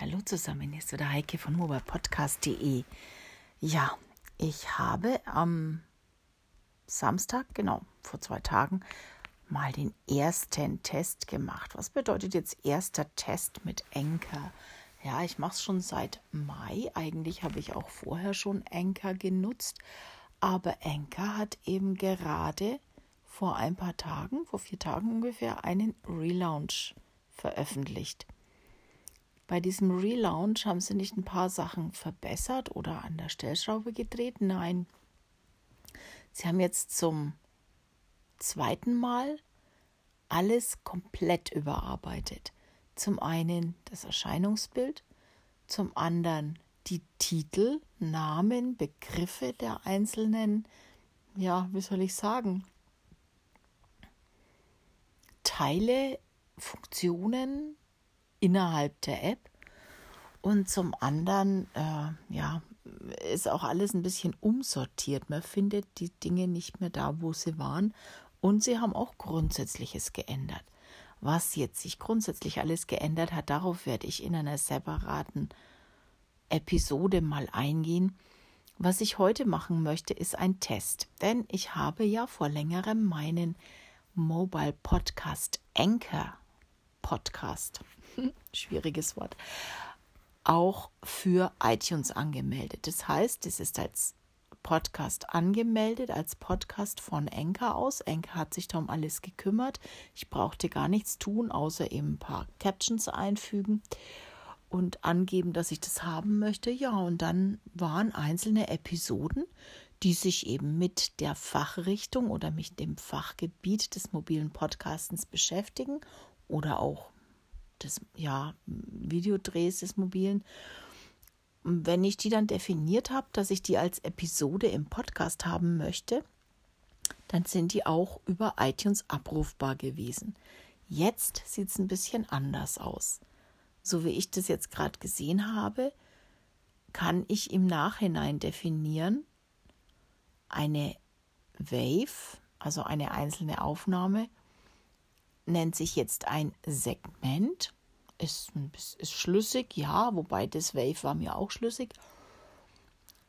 Hallo zusammen, hier ist wieder Heike von mobilepodcast.de. Ja, ich habe am Samstag, genau, vor zwei Tagen, mal den ersten Test gemacht. Was bedeutet jetzt erster Test mit Enker? Ja, ich mache es schon seit Mai. Eigentlich habe ich auch vorher schon Enker genutzt. Aber Enker hat eben gerade vor ein paar Tagen, vor vier Tagen ungefähr, einen Relaunch veröffentlicht. Bei diesem Relaunch haben sie nicht ein paar Sachen verbessert oder an der Stellschraube gedreht. Nein, sie haben jetzt zum zweiten Mal alles komplett überarbeitet. Zum einen das Erscheinungsbild, zum anderen die Titel, Namen, Begriffe der einzelnen, ja, wie soll ich sagen, Teile, Funktionen innerhalb der App. Und zum anderen, äh, ja, ist auch alles ein bisschen umsortiert. Man findet die Dinge nicht mehr da, wo sie waren. Und sie haben auch Grundsätzliches geändert. Was jetzt sich grundsätzlich alles geändert hat, darauf werde ich in einer separaten Episode mal eingehen. Was ich heute machen möchte, ist ein Test. Denn ich habe ja vor längerem meinen Mobile Podcast Anchor Podcast schwieriges Wort, auch für iTunes angemeldet. Das heißt, es ist als Podcast angemeldet, als Podcast von Enker aus. Enker hat sich darum alles gekümmert. Ich brauchte gar nichts tun, außer eben ein paar Captions einfügen und angeben, dass ich das haben möchte. Ja, und dann waren einzelne Episoden, die sich eben mit der Fachrichtung oder mit dem Fachgebiet des mobilen Podcastens beschäftigen oder auch des ja, Videodrehs des Mobilen. Wenn ich die dann definiert habe, dass ich die als Episode im Podcast haben möchte, dann sind die auch über iTunes abrufbar gewesen. Jetzt sieht es ein bisschen anders aus. So wie ich das jetzt gerade gesehen habe, kann ich im Nachhinein definieren, eine Wave, also eine einzelne Aufnahme, nennt sich jetzt ein Segment. Ist, ist schlüssig, ja, wobei das Wave war mir auch schlüssig.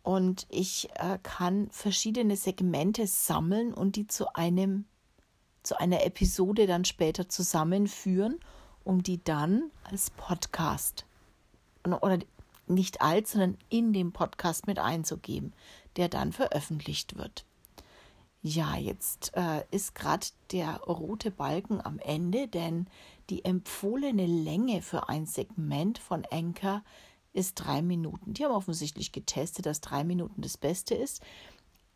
Und ich äh, kann verschiedene Segmente sammeln und die zu einem zu einer Episode dann später zusammenführen, um die dann als Podcast oder nicht als, sondern in dem Podcast mit einzugeben, der dann veröffentlicht wird. Ja, jetzt äh, ist gerade der rote Balken am Ende, denn die empfohlene Länge für ein Segment von Anchor ist drei Minuten. Die haben offensichtlich getestet, dass drei Minuten das Beste ist.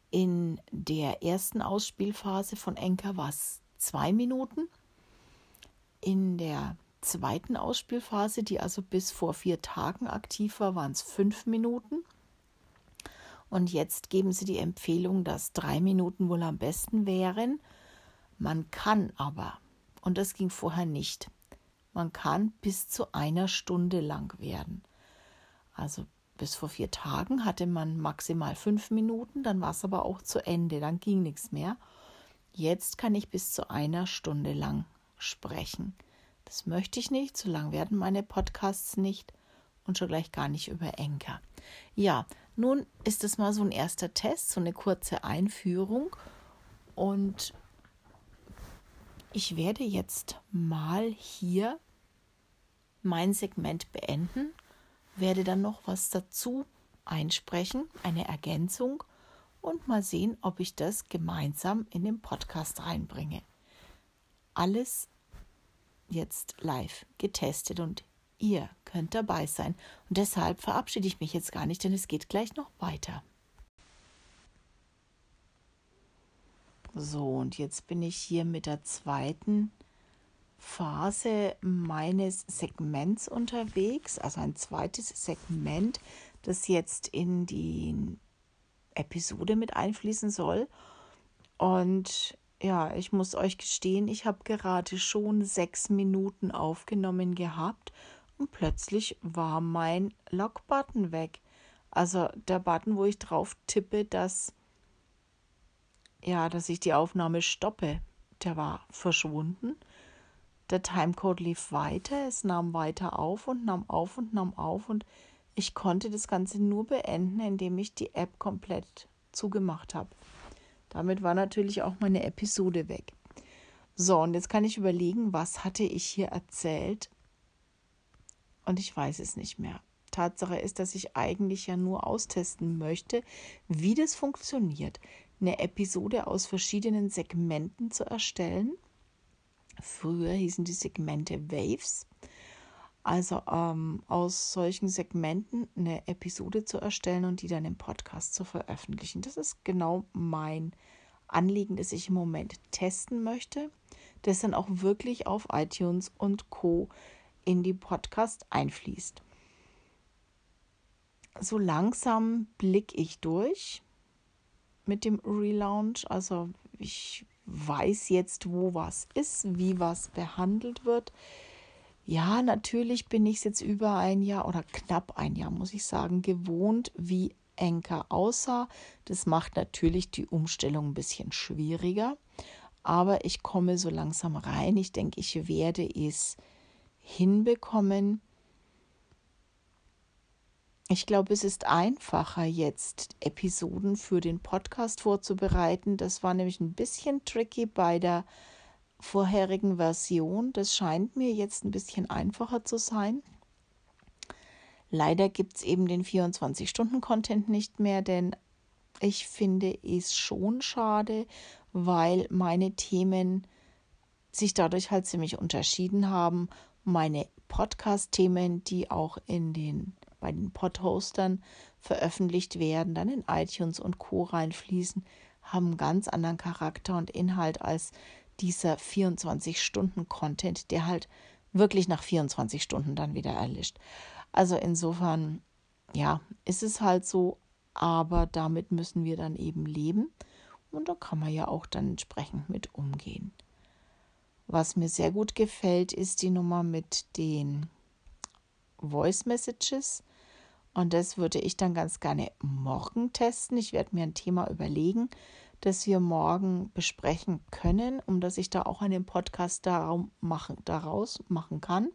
In der ersten Ausspielphase von Anchor war es zwei Minuten. In der zweiten Ausspielphase, die also bis vor vier Tagen aktiv war, waren es fünf Minuten. Und jetzt geben sie die Empfehlung, dass drei Minuten wohl am besten wären. Man kann aber, und das ging vorher nicht, man kann bis zu einer Stunde lang werden. Also bis vor vier Tagen hatte man maximal fünf Minuten, dann war es aber auch zu Ende, dann ging nichts mehr. Jetzt kann ich bis zu einer Stunde lang sprechen. Das möchte ich nicht, so lang werden meine Podcasts nicht und schon gleich gar nicht über Enker. Ja, nun ist es mal so ein erster Test, so eine kurze Einführung und ich werde jetzt mal hier mein Segment beenden, werde dann noch was dazu einsprechen, eine Ergänzung und mal sehen, ob ich das gemeinsam in den Podcast reinbringe. Alles jetzt live getestet und Ihr könnt dabei sein. Und deshalb verabschiede ich mich jetzt gar nicht, denn es geht gleich noch weiter. So, und jetzt bin ich hier mit der zweiten Phase meines Segments unterwegs, also ein zweites Segment, das jetzt in die Episode mit einfließen soll. Und ja, ich muss euch gestehen, ich habe gerade schon sechs Minuten aufgenommen gehabt und plötzlich war mein Lock-Button weg. Also der Button, wo ich drauf tippe, dass ja, dass ich die Aufnahme stoppe, der war verschwunden. der Timecode lief weiter, es nahm weiter auf und nahm auf und nahm auf und ich konnte das Ganze nur beenden, indem ich die App komplett zugemacht habe. Damit war natürlich auch meine Episode weg. So, und jetzt kann ich überlegen, was hatte ich hier erzählt? Und ich weiß es nicht mehr. Tatsache ist, dass ich eigentlich ja nur austesten möchte, wie das funktioniert, eine Episode aus verschiedenen Segmenten zu erstellen. Früher hießen die Segmente Waves. Also ähm, aus solchen Segmenten eine Episode zu erstellen und die dann im Podcast zu veröffentlichen. Das ist genau mein Anliegen, das ich im Moment testen möchte, das dann auch wirklich auf iTunes und Co in die Podcast einfließt. So langsam blicke ich durch mit dem Relaunch. Also ich weiß jetzt, wo was ist, wie was behandelt wird. Ja, natürlich bin ich es jetzt über ein Jahr oder knapp ein Jahr, muss ich sagen, gewohnt, wie Enker aussah. Das macht natürlich die Umstellung ein bisschen schwieriger, aber ich komme so langsam rein. Ich denke, ich werde es hinbekommen. Ich glaube, es ist einfacher jetzt Episoden für den Podcast vorzubereiten. Das war nämlich ein bisschen tricky bei der vorherigen Version. Das scheint mir jetzt ein bisschen einfacher zu sein. Leider gibt es eben den 24-Stunden-Content nicht mehr, denn ich finde es schon schade, weil meine Themen sich dadurch halt ziemlich unterschieden haben. Meine Podcast-Themen, die auch in den bei den Podhostern veröffentlicht werden, dann in iTunes und Co. reinfließen, haben einen ganz anderen Charakter und Inhalt als dieser 24-Stunden-Content, der halt wirklich nach 24 Stunden dann wieder erlischt. Also insofern, ja, ist es halt so, aber damit müssen wir dann eben leben und da kann man ja auch dann entsprechend mit umgehen. Was mir sehr gut gefällt, ist die Nummer mit den Voice Messages. Und das würde ich dann ganz gerne morgen testen. Ich werde mir ein Thema überlegen, das wir morgen besprechen können, um dass ich da auch einen Podcast daraus machen kann.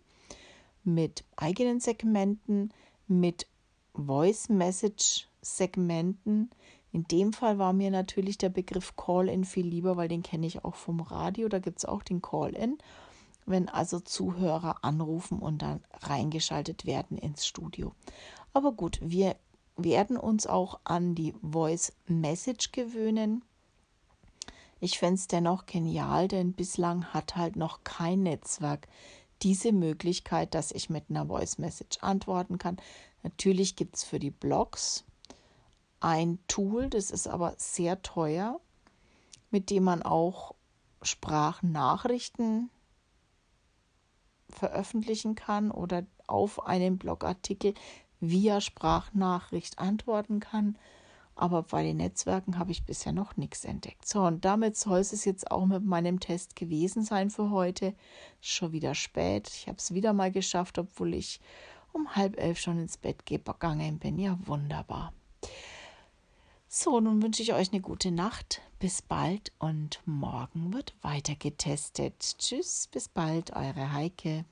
Mit eigenen Segmenten, mit Voice Message Segmenten. In dem Fall war mir natürlich der Begriff Call-in viel lieber, weil den kenne ich auch vom Radio. Da gibt es auch den Call-in, wenn also Zuhörer anrufen und dann reingeschaltet werden ins Studio. Aber gut, wir werden uns auch an die Voice Message gewöhnen. Ich fände es dennoch genial, denn bislang hat halt noch kein Netzwerk diese Möglichkeit, dass ich mit einer Voice Message antworten kann. Natürlich gibt es für die Blogs ein Tool, das ist aber sehr teuer, mit dem man auch Sprachnachrichten veröffentlichen kann oder auf einen Blogartikel via Sprachnachricht antworten kann. Aber bei den Netzwerken habe ich bisher noch nichts entdeckt. So, und damit soll es jetzt auch mit meinem Test gewesen sein für heute. Schon wieder spät. Ich habe es wieder mal geschafft, obwohl ich um halb elf schon ins Bett gegangen bin. Ja, wunderbar. So, nun wünsche ich euch eine gute Nacht. Bis bald und morgen wird weiter getestet. Tschüss, bis bald, eure Heike.